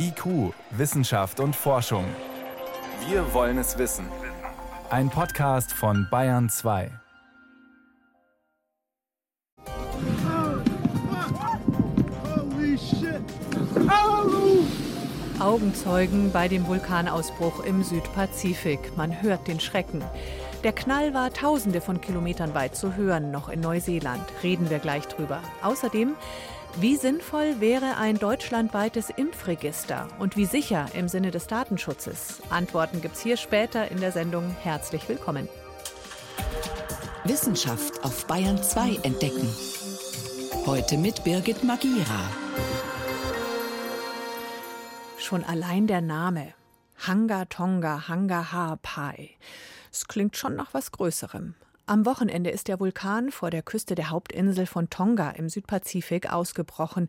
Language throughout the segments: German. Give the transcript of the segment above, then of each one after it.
IQ, Wissenschaft und Forschung. Wir wollen es wissen. Ein Podcast von Bayern 2. Augenzeugen bei dem Vulkanausbruch im Südpazifik. Man hört den Schrecken. Der Knall war tausende von Kilometern weit zu hören, noch in Neuseeland. Reden wir gleich drüber. Außerdem, wie sinnvoll wäre ein deutschlandweites Impfregister und wie sicher im Sinne des Datenschutzes? Antworten gibt's hier später in der Sendung. Herzlich willkommen. Wissenschaft auf Bayern 2 entdecken. Heute mit Birgit Magira. Schon allein der Name. Hanga Tonga Hanga Haapai. Es klingt schon nach was Größerem. Am Wochenende ist der Vulkan vor der Küste der Hauptinsel von Tonga im Südpazifik ausgebrochen.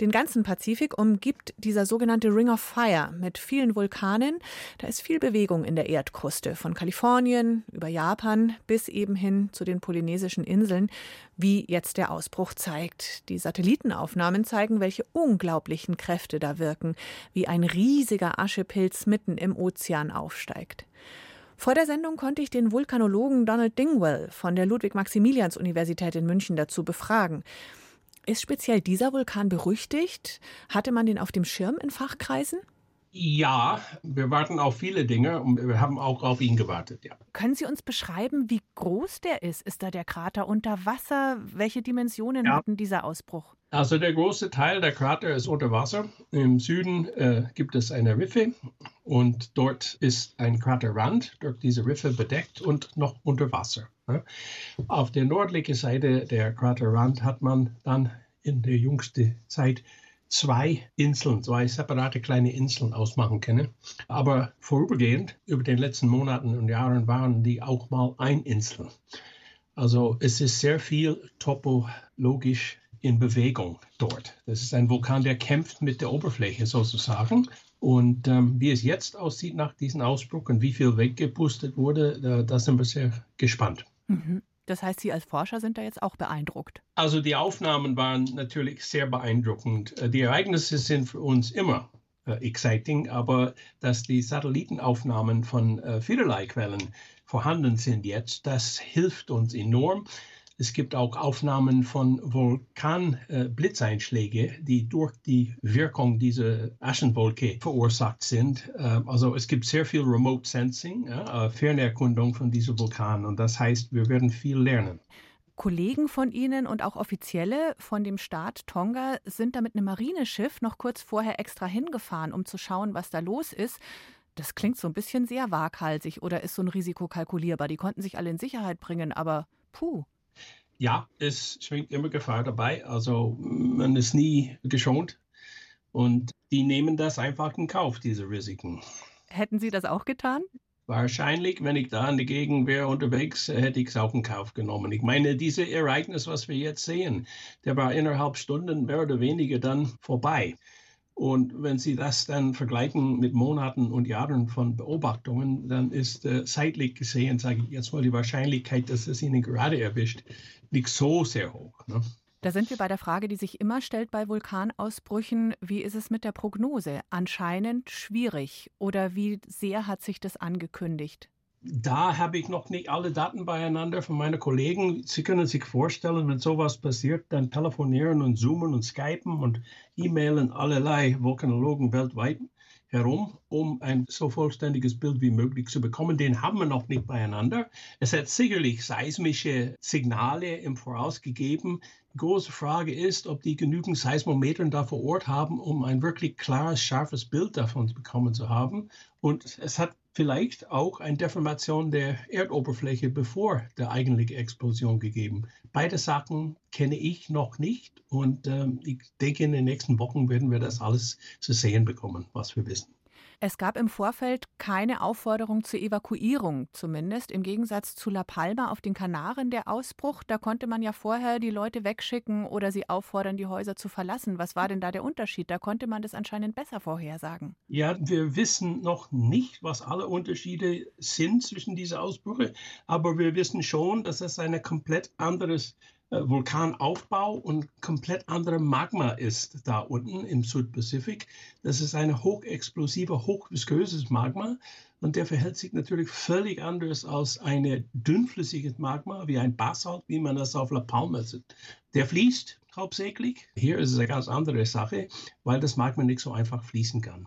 Den ganzen Pazifik umgibt dieser sogenannte Ring of Fire mit vielen Vulkanen. Da ist viel Bewegung in der Erdkruste, von Kalifornien über Japan bis eben hin zu den polynesischen Inseln, wie jetzt der Ausbruch zeigt. Die Satellitenaufnahmen zeigen, welche unglaublichen Kräfte da wirken, wie ein riesiger Aschepilz mitten im Ozean aufsteigt. Vor der Sendung konnte ich den Vulkanologen Donald Dingwell von der Ludwig-Maximilians-Universität in München dazu befragen. Ist speziell dieser Vulkan berüchtigt? Hatte man den auf dem Schirm in Fachkreisen? Ja, wir warten auf viele Dinge und wir haben auch auf ihn gewartet, ja. Können Sie uns beschreiben, wie groß der ist? Ist da der Krater unter Wasser? Welche Dimensionen ja. hatten dieser Ausbruch? Also der große Teil der Krater ist unter Wasser. Im Süden äh, gibt es eine Riffe und dort ist ein Kraterrand durch diese Riffe bedeckt und noch unter Wasser. Ne? Auf der nördlichen Seite der Kraterrand hat man dann in der jüngsten Zeit zwei Inseln, zwei separate kleine Inseln ausmachen können. Aber vorübergehend, über den letzten Monaten und Jahren, waren die auch mal ein Insel. Also es ist sehr viel topologisch in Bewegung dort. Das ist ein Vulkan, der kämpft mit der Oberfläche sozusagen. Und ähm, wie es jetzt aussieht nach diesem Ausbruch und wie viel weggepustet wurde, da, da sind wir sehr gespannt. Mhm. Das heißt, Sie als Forscher sind da jetzt auch beeindruckt. Also die Aufnahmen waren natürlich sehr beeindruckend. Äh, die Ereignisse sind für uns immer äh, exciting, aber dass die Satellitenaufnahmen von äh, vielerlei Quellen vorhanden sind jetzt, das hilft uns enorm. Es gibt auch Aufnahmen von Vulkanblitzeinschlägen, äh, die durch die Wirkung dieser Aschenwolke verursacht sind. Äh, also es gibt sehr viel Remote Sensing, äh, Fernerkundung von diesem Vulkan und das heißt, wir werden viel lernen. Kollegen von Ihnen und auch Offizielle von dem Staat Tonga sind da mit einem Marineschiff noch kurz vorher extra hingefahren, um zu schauen, was da los ist. Das klingt so ein bisschen sehr waghalsig oder ist so ein Risiko kalkulierbar. Die konnten sich alle in Sicherheit bringen, aber puh ja, es schwingt immer Gefahr dabei. Also man ist nie geschont und die nehmen das einfach in Kauf, diese Risiken. Hätten Sie das auch getan? Wahrscheinlich, wenn ich da in der Gegend wäre unterwegs, hätte ich es auch in Kauf genommen. Ich meine, dieses Ereignis, was wir jetzt sehen, der war innerhalb Stunden mehr oder weniger dann vorbei. Und wenn Sie das dann vergleichen mit Monaten und Jahren von Beobachtungen, dann ist äh, zeitlich gesehen, sage ich jetzt mal, die Wahrscheinlichkeit, dass es Ihnen gerade erwischt, nicht so sehr hoch. Ne? Da sind wir bei der Frage, die sich immer stellt bei Vulkanausbrüchen. Wie ist es mit der Prognose? Anscheinend schwierig. Oder wie sehr hat sich das angekündigt? Da habe ich noch nicht alle Daten beieinander von meinen Kollegen. Sie können sich vorstellen, wenn sowas passiert, dann telefonieren und zoomen und skypen und e-mailen allerlei Vulkanologen weltweit herum, um ein so vollständiges Bild wie möglich zu bekommen. Den haben wir noch nicht beieinander. Es hat sicherlich seismische Signale im Voraus gegeben. Die große Frage ist, ob die genügend Seismometern da vor Ort haben, um ein wirklich klares, scharfes Bild davon bekommen zu haben. Und es hat vielleicht auch eine Deformation der Erdoberfläche bevor der eigentliche Explosion gegeben. Beide Sachen kenne ich noch nicht und ähm, ich denke, in den nächsten Wochen werden wir das alles zu sehen bekommen, was wir wissen. Es gab im Vorfeld keine Aufforderung zur Evakuierung, zumindest im Gegensatz zu La Palma auf den Kanaren der Ausbruch. Da konnte man ja vorher die Leute wegschicken oder sie auffordern, die Häuser zu verlassen. Was war denn da der Unterschied? Da konnte man das anscheinend besser vorhersagen. Ja, wir wissen noch nicht, was alle Unterschiede sind zwischen diesen Ausbrüchen, aber wir wissen schon, dass es ein komplett anderes Vulkanaufbau und komplett anderer Magma ist da unten im Südpazifik. Das ist ein hochexplosiver, hochvisköses Magma und der verhält sich natürlich völlig anders als ein dünnflüssiges Magma wie ein Basalt, wie man das auf La Palma sieht. Der fließt hauptsächlich. Hier ist es eine ganz andere Sache, weil das Magma nicht so einfach fließen kann.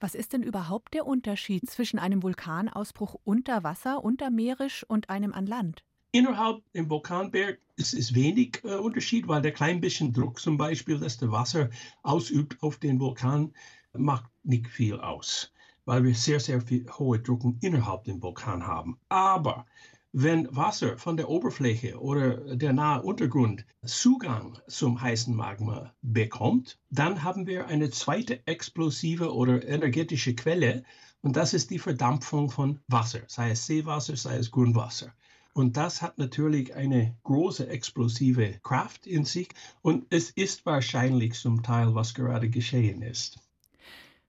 Was ist denn überhaupt der Unterschied zwischen einem Vulkanausbruch unter Wasser, untermeerisch und einem an Land? Innerhalb im Vulkanberg ist es wenig äh, Unterschied, weil der klein bisschen Druck zum Beispiel, das der Wasser ausübt auf den Vulkan, macht nicht viel aus, weil wir sehr, sehr viel hohe Druck innerhalb dem Vulkan haben. Aber wenn Wasser von der Oberfläche oder der nahe Untergrund Zugang zum heißen Magma bekommt, dann haben wir eine zweite explosive oder energetische Quelle und das ist die Verdampfung von Wasser, sei es Seewasser, sei es Grundwasser. Und das hat natürlich eine große explosive Kraft in sich und es ist wahrscheinlich zum Teil, was gerade geschehen ist.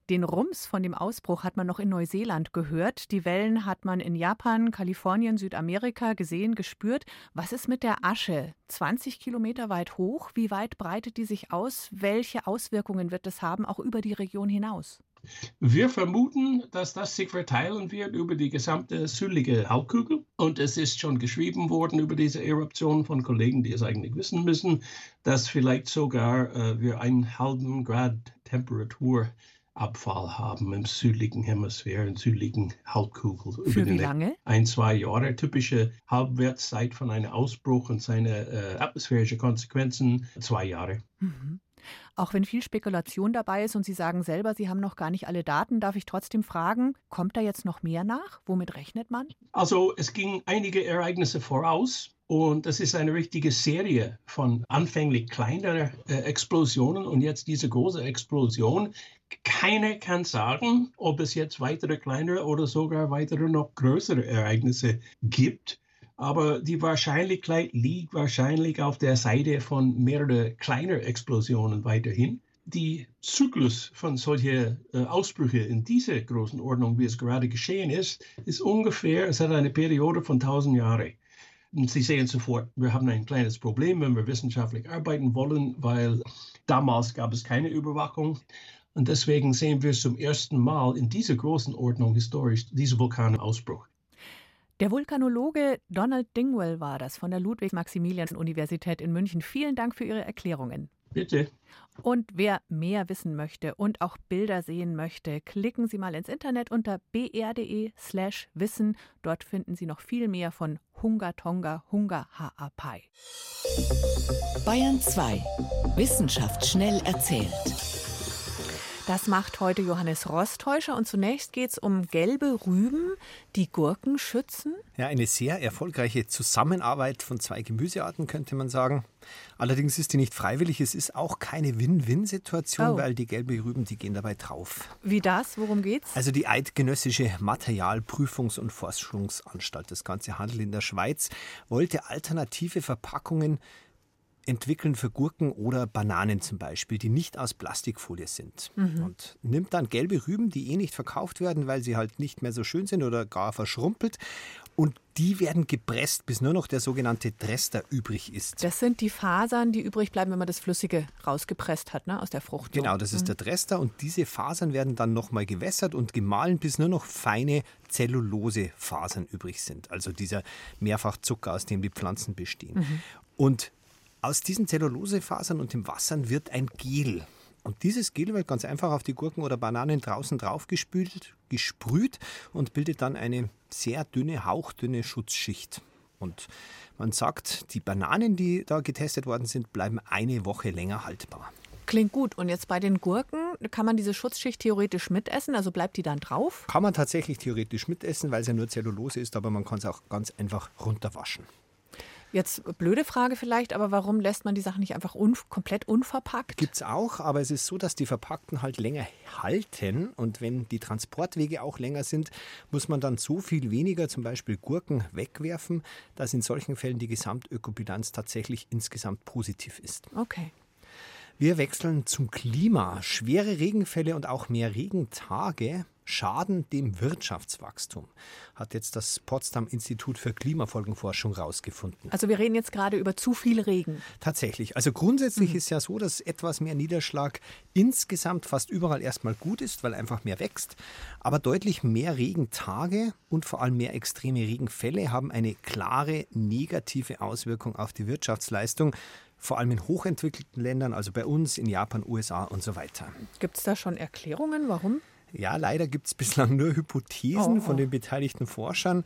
Den Rums von dem Ausbruch hat man noch in Neuseeland gehört. Die Wellen hat man in Japan, Kalifornien, Südamerika gesehen, gespürt. Was ist mit der Asche? 20 Kilometer weit hoch. Wie weit breitet die sich aus? Welche Auswirkungen wird es haben, auch über die Region hinaus? Wir vermuten, dass das sich verteilen wird über die gesamte südliche Halbkugel. Und es ist schon geschrieben worden über diese Eruption von Kollegen, die es eigentlich wissen müssen, dass vielleicht sogar äh, wir einen halben Grad Temperatur Abfall haben im südlichen Hemisphäre, im südlichen Halbkugel. Für wie lange? Ein, zwei Jahre. Typische Halbwertszeit von einem Ausbruch und seine äh, atmosphärische Konsequenzen zwei Jahre. Mhm. Auch wenn viel Spekulation dabei ist und Sie sagen selber, Sie haben noch gar nicht alle Daten, darf ich trotzdem fragen, kommt da jetzt noch mehr nach? Womit rechnet man? Also es ging einige Ereignisse voraus. Und das ist eine richtige Serie von anfänglich kleineren äh, Explosionen und jetzt diese große Explosion. Keiner kann sagen, ob es jetzt weitere kleinere oder sogar weitere noch größere Ereignisse gibt. Aber die Wahrscheinlichkeit liegt wahrscheinlich auf der Seite von mehreren kleinen Explosionen weiterhin. Die Zyklus von solchen äh, Ausbrüchen in dieser großen Ordnung, wie es gerade geschehen ist, ist ungefähr, es hat eine Periode von 1000 Jahren. Und Sie sehen sofort, wir haben ein kleines Problem, wenn wir wissenschaftlich arbeiten wollen, weil damals gab es keine Überwachung. Und deswegen sehen wir zum ersten Mal in dieser großen Ordnung historisch diesen Vulkanausbruch. Der Vulkanologe Donald Dingwell war das von der Ludwig-Maximilians-Universität in München. Vielen Dank für Ihre Erklärungen. Bitte. Und wer mehr wissen möchte und auch Bilder sehen möchte, klicken Sie mal ins Internet unter br.de/slash wissen. Dort finden Sie noch viel mehr von Hunga Tonga Hunga Haapai. Bayern 2. Wissenschaft schnell erzählt. Das macht heute Johannes Rostäuscher und zunächst geht es um gelbe Rüben, die Gurken schützen. Ja, eine sehr erfolgreiche Zusammenarbeit von zwei Gemüsearten, könnte man sagen. Allerdings ist die nicht freiwillig. Es ist auch keine Win-Win-Situation, oh. weil die gelben Rüben, die gehen dabei drauf. Wie das? Worum geht's? Also die Eidgenössische Materialprüfungs- und Forschungsanstalt, das ganze Handel in der Schweiz, wollte alternative Verpackungen entwickeln für Gurken oder Bananen zum Beispiel, die nicht aus Plastikfolie sind. Mhm. Und nimmt dann gelbe Rüben, die eh nicht verkauft werden, weil sie halt nicht mehr so schön sind oder gar verschrumpelt. Und die werden gepresst, bis nur noch der sogenannte Drester übrig ist. Das sind die Fasern, die übrig bleiben, wenn man das Flüssige rausgepresst hat, ne, aus der Frucht. Genau, das ist mhm. der Drester. Und diese Fasern werden dann nochmal gewässert und gemahlen, bis nur noch feine Zellulosefasern übrig sind. Also dieser Mehrfachzucker, aus dem die Pflanzen bestehen. Mhm. Und aus diesen Zellulosefasern und dem Wassern wird ein Gel. Und dieses Gel wird ganz einfach auf die Gurken oder Bananen draußen draufgespült, gesprüht und bildet dann eine sehr dünne, hauchdünne Schutzschicht. Und man sagt, die Bananen, die da getestet worden sind, bleiben eine Woche länger haltbar. Klingt gut. Und jetzt bei den Gurken, kann man diese Schutzschicht theoretisch mitessen? Also bleibt die dann drauf? Kann man tatsächlich theoretisch mitessen, weil es ja nur Zellulose ist, aber man kann es auch ganz einfach runterwaschen. Jetzt blöde Frage vielleicht, aber warum lässt man die Sachen nicht einfach un komplett unverpackt? Gibt es auch, aber es ist so, dass die Verpackten halt länger halten und wenn die Transportwege auch länger sind, muss man dann so viel weniger zum Beispiel Gurken wegwerfen, dass in solchen Fällen die Gesamtökobilanz tatsächlich insgesamt positiv ist. Okay. Wir wechseln zum Klima. Schwere Regenfälle und auch mehr Regentage schaden dem Wirtschaftswachstum, hat jetzt das Potsdam Institut für Klimafolgenforschung herausgefunden. Also wir reden jetzt gerade über zu viel Regen. Tatsächlich. Also grundsätzlich mhm. ist ja so, dass etwas mehr Niederschlag insgesamt fast überall erstmal gut ist, weil einfach mehr wächst. Aber deutlich mehr Regentage und vor allem mehr extreme Regenfälle haben eine klare negative Auswirkung auf die Wirtschaftsleistung vor allem in hochentwickelten Ländern, also bei uns, in Japan, USA und so weiter. Gibt es da schon Erklärungen, warum? Ja, leider gibt es bislang nur Hypothesen oh, von den beteiligten Forschern.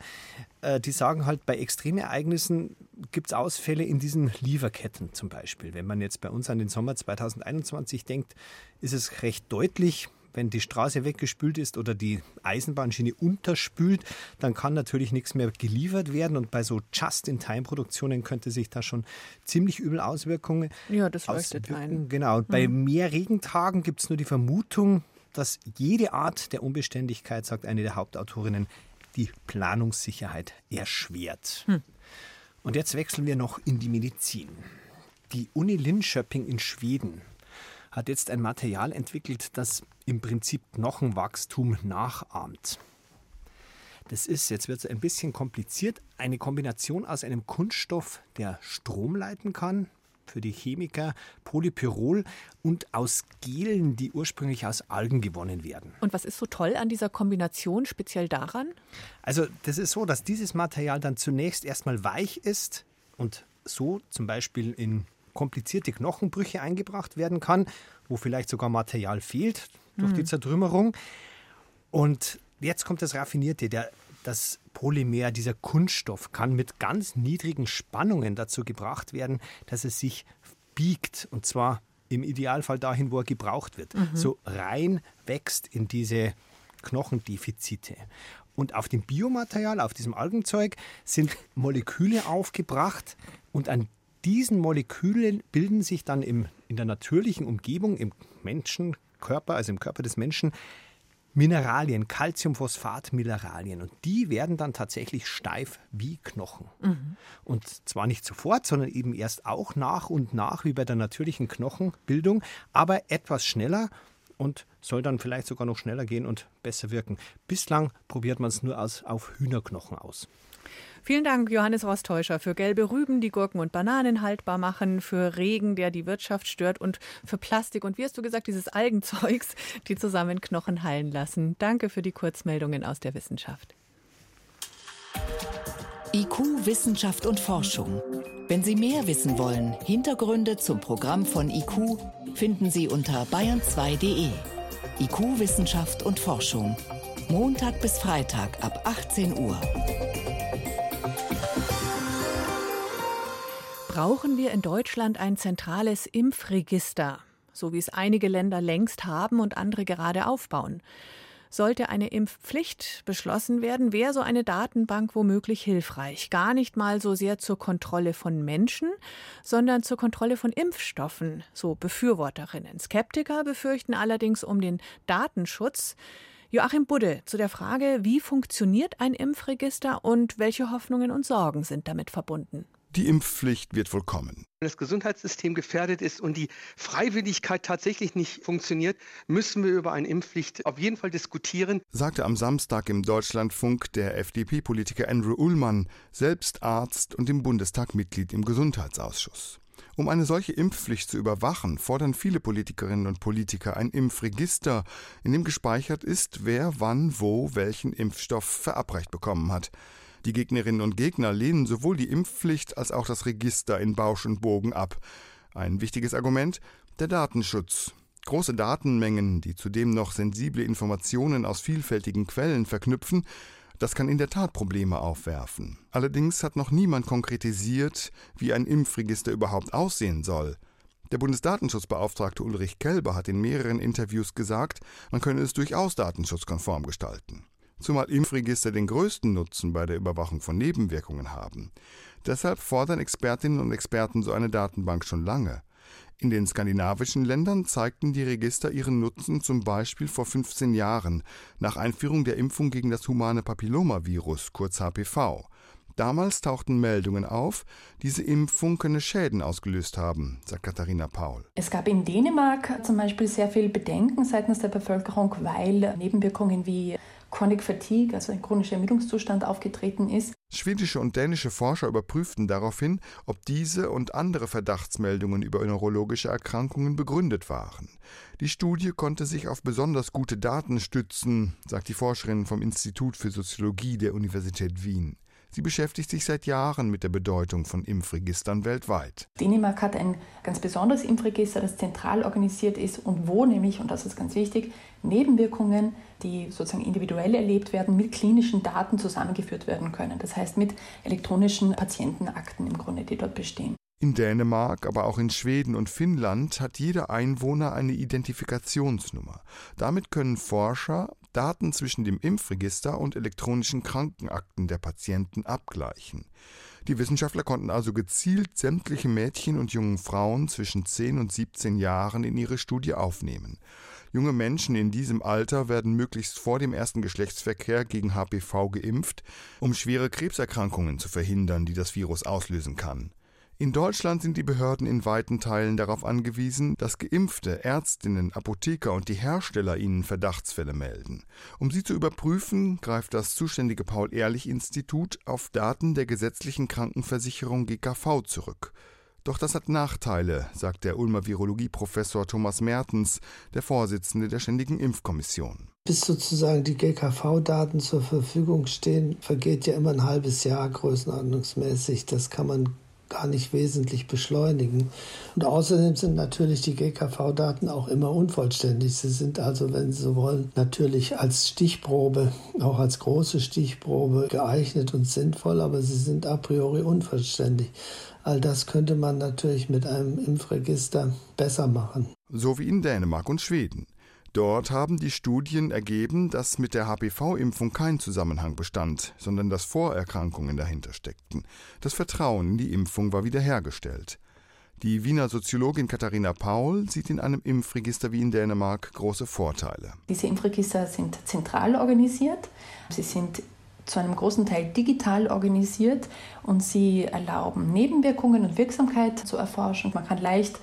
Äh, die sagen halt, bei Extremereignissen gibt es Ausfälle in diesen Lieferketten zum Beispiel. Wenn man jetzt bei uns an den Sommer 2021 denkt, ist es recht deutlich, wenn die Straße weggespült ist oder die Eisenbahnschiene unterspült, dann kann natürlich nichts mehr geliefert werden. Und bei so Just-in-Time-Produktionen könnte sich da schon ziemlich übel Auswirkungen Ja, das leuchtet ein. Genau. Und mhm. bei mehr Regentagen gibt es nur die Vermutung, dass jede Art der Unbeständigkeit, sagt eine der Hauptautorinnen, die Planungssicherheit erschwert. Hm. Und jetzt wechseln wir noch in die Medizin. Die Uni Linköping in Schweden hat jetzt ein Material entwickelt, das im Prinzip Knochenwachstum nachahmt. Das ist, jetzt wird es ein bisschen kompliziert, eine Kombination aus einem Kunststoff, der Strom leiten kann, für die Chemiker Polypyrol und aus Gelen, die ursprünglich aus Algen gewonnen werden. Und was ist so toll an dieser Kombination, speziell daran? Also das ist so, dass dieses Material dann zunächst erstmal weich ist und so zum Beispiel in komplizierte Knochenbrüche eingebracht werden kann, wo vielleicht sogar Material fehlt durch mhm. die Zertrümmerung. Und jetzt kommt das Raffinierte. Der, das Polymer, dieser Kunststoff, kann mit ganz niedrigen Spannungen dazu gebracht werden, dass es sich biegt. Und zwar im Idealfall dahin, wo er gebraucht wird. Mhm. So rein wächst in diese Knochendefizite. Und auf dem Biomaterial, auf diesem Algenzeug, sind Moleküle aufgebracht und an diesen Molekülen bilden sich dann im, in der natürlichen Umgebung, im Menschenkörper, also im Körper des Menschen, Mineralien, Calciumphosphat-Mineralien. Und die werden dann tatsächlich steif wie Knochen. Mhm. Und zwar nicht sofort, sondern eben erst auch nach und nach, wie bei der natürlichen Knochenbildung, aber etwas schneller und soll dann vielleicht sogar noch schneller gehen und besser wirken. Bislang probiert man es nur aus, auf Hühnerknochen aus. Vielen Dank, Johannes Rostäuscher, für gelbe Rüben, die Gurken und Bananen haltbar machen, für Regen, der die Wirtschaft stört und für Plastik und wie hast du gesagt, dieses Algenzeugs, die zusammen Knochen heilen lassen. Danke für die Kurzmeldungen aus der Wissenschaft. IQ, Wissenschaft und Forschung. Wenn Sie mehr wissen wollen, Hintergründe zum Programm von IQ finden Sie unter bayern2.de. IQ, Wissenschaft und Forschung. Montag bis Freitag ab 18 Uhr. Brauchen wir in Deutschland ein zentrales Impfregister, so wie es einige Länder längst haben und andere gerade aufbauen? Sollte eine Impfpflicht beschlossen werden, wäre so eine Datenbank womöglich hilfreich. Gar nicht mal so sehr zur Kontrolle von Menschen, sondern zur Kontrolle von Impfstoffen, so Befürworterinnen. Skeptiker befürchten allerdings um den Datenschutz. Joachim Budde zu der Frage, wie funktioniert ein Impfregister und welche Hoffnungen und Sorgen sind damit verbunden? Die Impfpflicht wird wohl kommen. Wenn das Gesundheitssystem gefährdet ist und die Freiwilligkeit tatsächlich nicht funktioniert, müssen wir über eine Impfpflicht auf jeden Fall diskutieren. Sagte am Samstag im Deutschlandfunk der FDP-Politiker Andrew Ullmann, selbst Arzt und im Bundestag Mitglied im Gesundheitsausschuss. Um eine solche Impfpflicht zu überwachen, fordern viele Politikerinnen und Politiker ein Impfregister, in dem gespeichert ist, wer wann wo welchen Impfstoff verabreicht bekommen hat. Die Gegnerinnen und Gegner lehnen sowohl die Impfpflicht als auch das Register in Bausch und Bogen ab. Ein wichtiges Argument der Datenschutz. Große Datenmengen, die zudem noch sensible Informationen aus vielfältigen Quellen verknüpfen, das kann in der Tat Probleme aufwerfen. Allerdings hat noch niemand konkretisiert, wie ein Impfregister überhaupt aussehen soll. Der Bundesdatenschutzbeauftragte Ulrich Kelber hat in mehreren Interviews gesagt, man könne es durchaus datenschutzkonform gestalten zumal Impfregister den größten Nutzen bei der Überwachung von Nebenwirkungen haben. Deshalb fordern Expertinnen und Experten so eine Datenbank schon lange. In den skandinavischen Ländern zeigten die Register ihren Nutzen zum Beispiel vor 15 Jahren nach Einführung der Impfung gegen das humane Papillomavirus, kurz HPV. Damals tauchten Meldungen auf, diese Impfung könne Schäden ausgelöst haben, sagt Katharina Paul. Es gab in Dänemark zum Beispiel sehr viel Bedenken seitens der Bevölkerung, weil Nebenwirkungen wie Chronic Fatigue, also ein chronischer Ermüdungszustand, aufgetreten ist. Schwedische und dänische Forscher überprüften daraufhin, ob diese und andere Verdachtsmeldungen über neurologische Erkrankungen begründet waren. Die Studie konnte sich auf besonders gute Daten stützen, sagt die Forscherin vom Institut für Soziologie der Universität Wien. Sie beschäftigt sich seit Jahren mit der Bedeutung von Impfregistern weltweit. Dänemark hat ein ganz besonderes Impfregister, das zentral organisiert ist und wo nämlich, und das ist ganz wichtig, Nebenwirkungen, die sozusagen individuell erlebt werden, mit klinischen Daten zusammengeführt werden können. Das heißt mit elektronischen Patientenakten im Grunde, die dort bestehen. In Dänemark, aber auch in Schweden und Finnland hat jeder Einwohner eine Identifikationsnummer. Damit können Forscher Daten zwischen dem Impfregister und elektronischen Krankenakten der Patienten abgleichen. Die Wissenschaftler konnten also gezielt sämtliche Mädchen und jungen Frauen zwischen 10 und 17 Jahren in ihre Studie aufnehmen. Junge Menschen in diesem Alter werden möglichst vor dem ersten Geschlechtsverkehr gegen HPV geimpft, um schwere Krebserkrankungen zu verhindern, die das Virus auslösen kann. In Deutschland sind die Behörden in weiten Teilen darauf angewiesen, dass Geimpfte, Ärztinnen, Apotheker und die Hersteller ihnen Verdachtsfälle melden. Um sie zu überprüfen, greift das zuständige Paul-Ehrlich-Institut auf Daten der gesetzlichen Krankenversicherung GKV zurück. Doch das hat Nachteile, sagt der Ulmer Virologieprofessor Thomas Mertens, der Vorsitzende der Ständigen Impfkommission. Bis sozusagen die GKV-Daten zur Verfügung stehen, vergeht ja immer ein halbes Jahr größenordnungsmäßig. Das kann man gar nicht wesentlich beschleunigen. Und außerdem sind natürlich die GKV-Daten auch immer unvollständig. Sie sind also, wenn Sie so wollen, natürlich als Stichprobe, auch als große Stichprobe geeignet und sinnvoll, aber sie sind a priori unvollständig. All das könnte man natürlich mit einem Impfregister besser machen. So wie in Dänemark und Schweden. Dort haben die Studien ergeben, dass mit der HPV-Impfung kein Zusammenhang bestand, sondern dass Vorerkrankungen dahinter steckten. Das Vertrauen in die Impfung war wiederhergestellt. Die Wiener Soziologin Katharina Paul sieht in einem Impfregister wie in Dänemark große Vorteile. Diese Impfregister sind zentral organisiert. Sie sind zu einem großen Teil digital organisiert und sie erlauben Nebenwirkungen und Wirksamkeit zu erforschen. Man kann leicht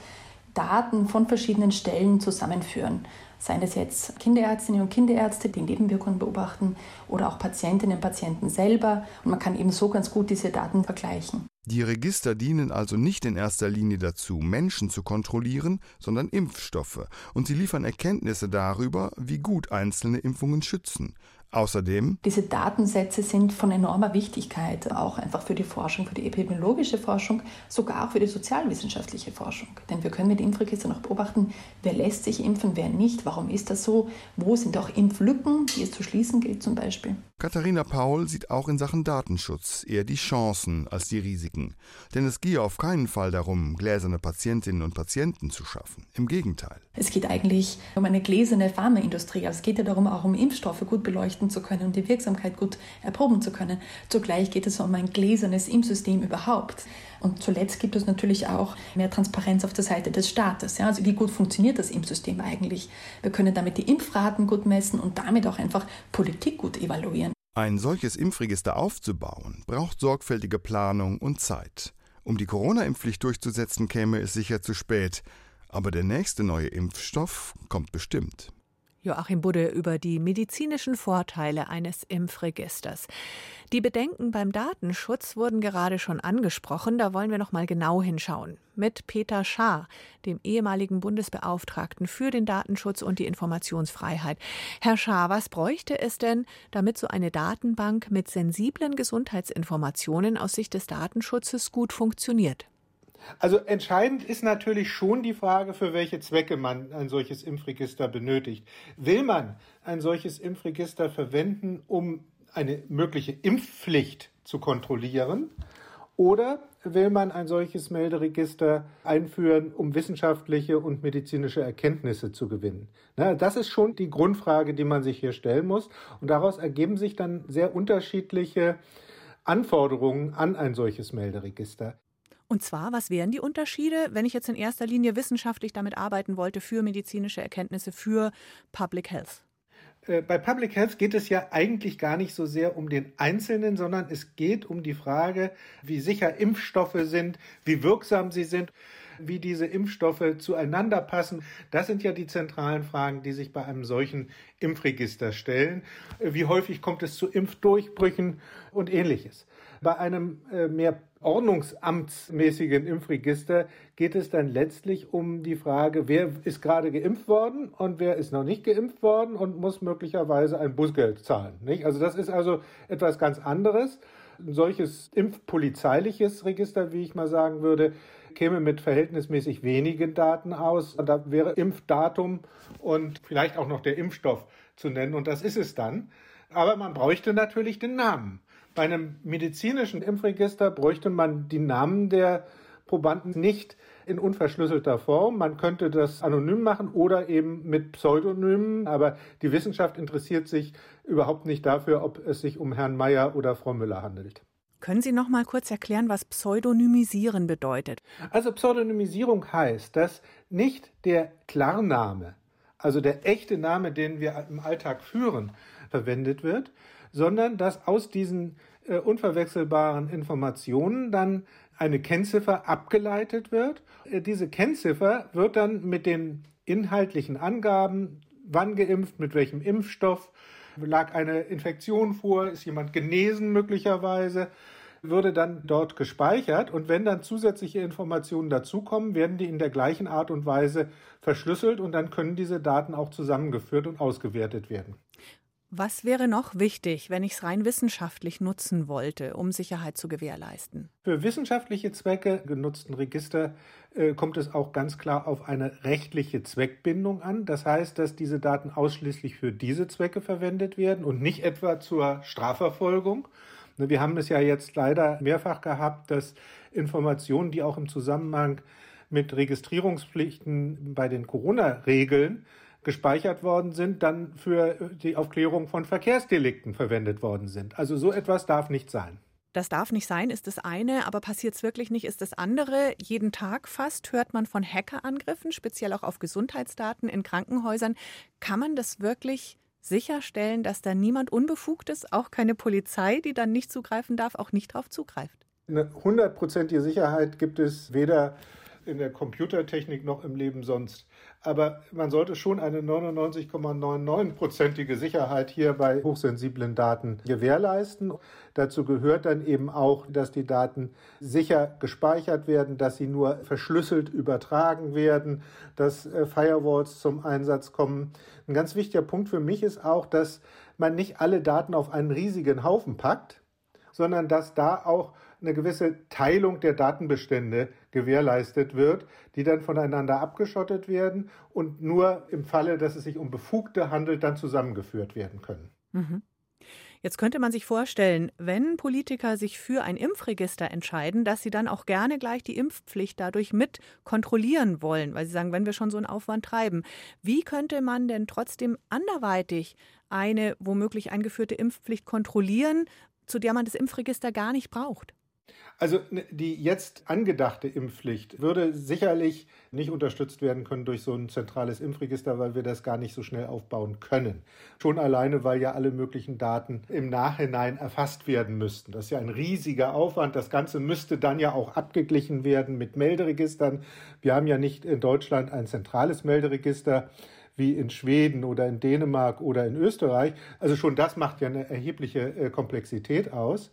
Daten von verschiedenen Stellen zusammenführen. Seien es jetzt Kinderärztinnen und Kinderärzte, die Nebenwirkungen beobachten, oder auch Patientinnen und Patienten selber. Und man kann eben so ganz gut diese Daten vergleichen. Die Register dienen also nicht in erster Linie dazu, Menschen zu kontrollieren, sondern Impfstoffe, und sie liefern Erkenntnisse darüber, wie gut einzelne Impfungen schützen. Außerdem diese Datensätze sind von enormer Wichtigkeit, auch einfach für die Forschung, für die epidemiologische Forschung, sogar auch für die sozialwissenschaftliche Forschung. Denn wir können mit Impfregistern auch beobachten, wer lässt sich impfen, wer nicht, warum ist das so, wo sind auch Impflücken, die es zu schließen gilt zum Beispiel. Katharina Paul sieht auch in Sachen Datenschutz eher die Chancen als die Risiken. Denn es gehe auf keinen Fall darum, gläserne Patientinnen und Patienten zu schaffen. Im Gegenteil. Es geht eigentlich um eine gläserne Pharmaindustrie. Also es geht ja darum, auch um Impfstoffe gut beleuchten zu können und die Wirksamkeit gut erproben zu können. Zugleich geht es um ein gläsernes Impfsystem überhaupt. Und zuletzt gibt es natürlich auch mehr Transparenz auf der Seite des Staates. Ja? Also wie gut funktioniert das Impfsystem eigentlich? Wir können damit die Impfraten gut messen und damit auch einfach Politik gut evaluieren. Ein solches Impfregister aufzubauen, braucht sorgfältige Planung und Zeit. Um die Corona-Impfpflicht durchzusetzen, käme es sicher zu spät. Aber der nächste neue Impfstoff kommt bestimmt. Joachim Budde über die medizinischen Vorteile eines Impfregisters. Die Bedenken beim Datenschutz wurden gerade schon angesprochen, da wollen wir noch mal genau hinschauen. Mit Peter Schaar, dem ehemaligen Bundesbeauftragten für den Datenschutz und die Informationsfreiheit. Herr Schaar, was bräuchte es denn, damit so eine Datenbank mit sensiblen Gesundheitsinformationen aus Sicht des Datenschutzes gut funktioniert? Also entscheidend ist natürlich schon die Frage, für welche Zwecke man ein solches Impfregister benötigt. Will man ein solches Impfregister verwenden, um eine mögliche Impfpflicht zu kontrollieren? Oder will man ein solches Melderegister einführen, um wissenschaftliche und medizinische Erkenntnisse zu gewinnen? Na, das ist schon die Grundfrage, die man sich hier stellen muss. Und daraus ergeben sich dann sehr unterschiedliche Anforderungen an ein solches Melderegister. Und zwar, was wären die Unterschiede, wenn ich jetzt in erster Linie wissenschaftlich damit arbeiten wollte für medizinische Erkenntnisse, für Public Health? Äh, bei Public Health geht es ja eigentlich gar nicht so sehr um den Einzelnen, sondern es geht um die Frage, wie sicher Impfstoffe sind, wie wirksam sie sind, wie diese Impfstoffe zueinander passen. Das sind ja die zentralen Fragen, die sich bei einem solchen Impfregister stellen. Äh, wie häufig kommt es zu Impfdurchbrüchen und ähnliches. Bei einem äh, mehr ordnungsamtsmäßigen Impfregister geht es dann letztlich um die Frage, wer ist gerade geimpft worden und wer ist noch nicht geimpft worden und muss möglicherweise ein Bußgeld zahlen. Nicht? Also das ist also etwas ganz anderes. Ein solches impfpolizeiliches Register, wie ich mal sagen würde, käme mit verhältnismäßig wenigen Daten aus. Da wäre Impfdatum und vielleicht auch noch der Impfstoff zu nennen und das ist es dann. Aber man bräuchte natürlich den Namen. Bei einem medizinischen Impfregister bräuchte man die Namen der Probanden nicht in unverschlüsselter Form. Man könnte das anonym machen oder eben mit Pseudonymen, aber die Wissenschaft interessiert sich überhaupt nicht dafür, ob es sich um Herrn Meyer oder Frau Müller handelt. Können Sie noch mal kurz erklären, was Pseudonymisieren bedeutet? Also Pseudonymisierung heißt, dass nicht der Klarname, also der echte Name, den wir im Alltag führen, verwendet wird, sondern dass aus diesen äh, unverwechselbaren Informationen dann eine Kennziffer abgeleitet wird. Äh, diese Kennziffer wird dann mit den inhaltlichen Angaben, wann geimpft, mit welchem Impfstoff, lag eine Infektion vor, ist jemand genesen möglicherweise, würde dann dort gespeichert und wenn dann zusätzliche Informationen dazukommen, werden die in der gleichen Art und Weise verschlüsselt und dann können diese Daten auch zusammengeführt und ausgewertet werden. Was wäre noch wichtig, wenn ich es rein wissenschaftlich nutzen wollte, um Sicherheit zu gewährleisten? Für wissenschaftliche Zwecke genutzten Register äh, kommt es auch ganz klar auf eine rechtliche Zweckbindung an. Das heißt, dass diese Daten ausschließlich für diese Zwecke verwendet werden und nicht etwa zur Strafverfolgung. Ne, wir haben es ja jetzt leider mehrfach gehabt, dass Informationen, die auch im Zusammenhang mit Registrierungspflichten bei den Corona-Regeln gespeichert worden sind, dann für die Aufklärung von Verkehrsdelikten verwendet worden sind. Also so etwas darf nicht sein. Das darf nicht sein, ist das eine, aber passiert es wirklich nicht, ist das andere. Jeden Tag fast hört man von Hackerangriffen, speziell auch auf Gesundheitsdaten in Krankenhäusern. Kann man das wirklich sicherstellen, dass da niemand unbefugt ist, auch keine Polizei, die dann nicht zugreifen darf, auch nicht darauf zugreift? Eine hundertprozentige Sicherheit gibt es weder in der Computertechnik noch im Leben sonst. Aber man sollte schon eine 99,99-prozentige Sicherheit hier bei hochsensiblen Daten gewährleisten. Dazu gehört dann eben auch, dass die Daten sicher gespeichert werden, dass sie nur verschlüsselt übertragen werden, dass äh, Firewalls zum Einsatz kommen. Ein ganz wichtiger Punkt für mich ist auch, dass man nicht alle Daten auf einen riesigen Haufen packt, sondern dass da auch eine gewisse Teilung der Datenbestände gewährleistet wird, die dann voneinander abgeschottet werden und nur im Falle, dass es sich um Befugte handelt, dann zusammengeführt werden können. Mhm. Jetzt könnte man sich vorstellen, wenn Politiker sich für ein Impfregister entscheiden, dass sie dann auch gerne gleich die Impfpflicht dadurch mit kontrollieren wollen, weil sie sagen, wenn wir schon so einen Aufwand treiben. Wie könnte man denn trotzdem anderweitig eine womöglich eingeführte Impfpflicht kontrollieren, zu der man das Impfregister gar nicht braucht? Also ne, die jetzt angedachte Impfpflicht würde sicherlich nicht unterstützt werden können durch so ein zentrales Impfregister, weil wir das gar nicht so schnell aufbauen können. Schon alleine, weil ja alle möglichen Daten im Nachhinein erfasst werden müssten. Das ist ja ein riesiger Aufwand. Das Ganze müsste dann ja auch abgeglichen werden mit Melderegistern. Wir haben ja nicht in Deutschland ein zentrales Melderegister wie in Schweden oder in Dänemark oder in Österreich. Also schon das macht ja eine erhebliche äh, Komplexität aus.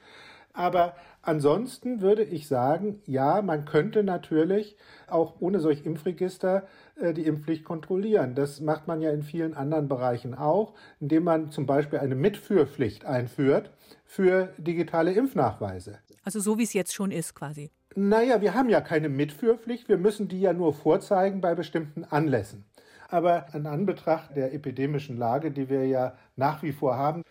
Aber ansonsten würde ich sagen, ja, man könnte natürlich auch ohne solch Impfregister äh, die Impfpflicht kontrollieren. Das macht man ja in vielen anderen Bereichen auch, indem man zum Beispiel eine Mitführpflicht einführt für digitale Impfnachweise. Also so wie es jetzt schon ist quasi. Naja, wir haben ja keine Mitführpflicht, wir müssen die ja nur vorzeigen bei bestimmten Anlässen. Aber in Anbetracht der epidemischen Lage, die wir ja nach wie vor haben,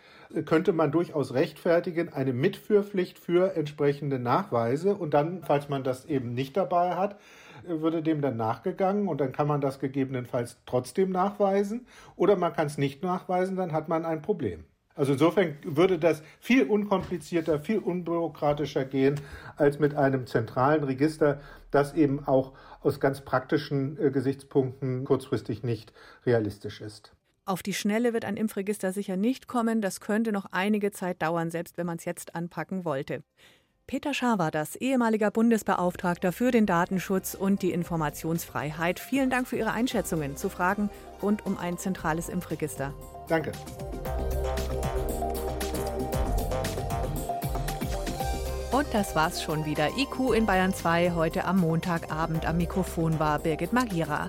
könnte man durchaus rechtfertigen eine Mitführpflicht für entsprechende Nachweise. Und dann, falls man das eben nicht dabei hat, würde dem dann nachgegangen und dann kann man das gegebenenfalls trotzdem nachweisen. Oder man kann es nicht nachweisen, dann hat man ein Problem. Also insofern würde das viel unkomplizierter, viel unbürokratischer gehen als mit einem zentralen Register, das eben auch aus ganz praktischen äh, Gesichtspunkten kurzfristig nicht realistisch ist. Auf die Schnelle wird ein Impfregister sicher nicht kommen. Das könnte noch einige Zeit dauern, selbst wenn man es jetzt anpacken wollte. Peter Schaar war das, ehemaliger Bundesbeauftragter für den Datenschutz und die Informationsfreiheit. Vielen Dank für Ihre Einschätzungen zu Fragen rund um ein zentrales Impfregister. Danke. Und das war's schon wieder. IQ in Bayern 2 heute am Montagabend. Am Mikrofon war Birgit Magira.